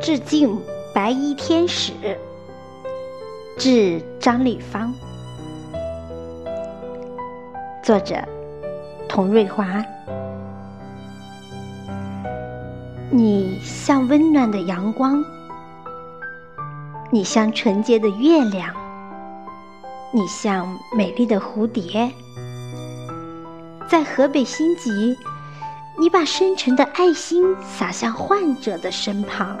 致敬白衣天使。致张丽芳。作者：童瑞华。你像温暖的阳光，你像纯洁的月亮，你像美丽的蝴蝶，在河北辛集。你把深沉的爱心洒向患者的身旁。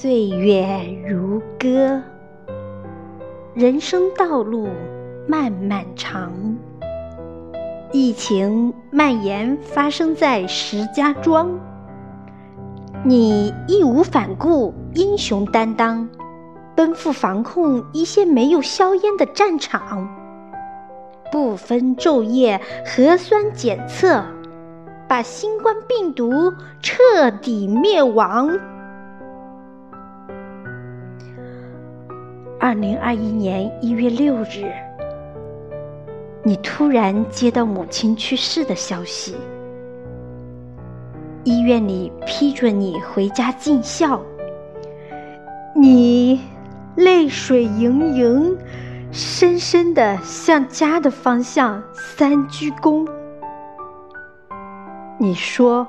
岁月如歌，人生道路漫漫长。疫情蔓延发生在石家庄，你义无反顾、英雄担当，奔赴防控一线没有硝烟的战场。不分昼夜核酸检测，把新冠病毒彻底灭亡。二零二一年一月六日，你突然接到母亲去世的消息，医院里批准你回家尽孝，你泪水盈盈。深深的向家的方向三鞠躬。你说：“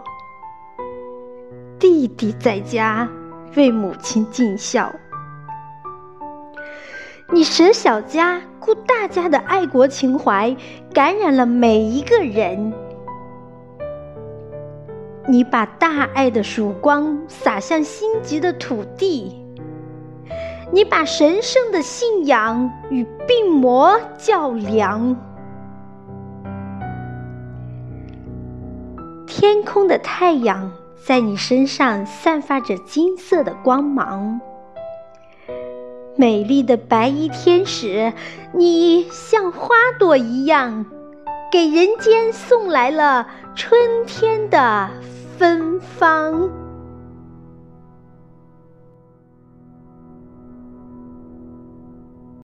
弟弟在家为母亲尽孝。”你舍小家顾大家的爱国情怀感染了每一个人。你把大爱的曙光洒向心急的土地。你把神圣的信仰与病魔较量，天空的太阳在你身上散发着金色的光芒。美丽的白衣天使，你像花朵一样，给人间送来了春天的芬芳。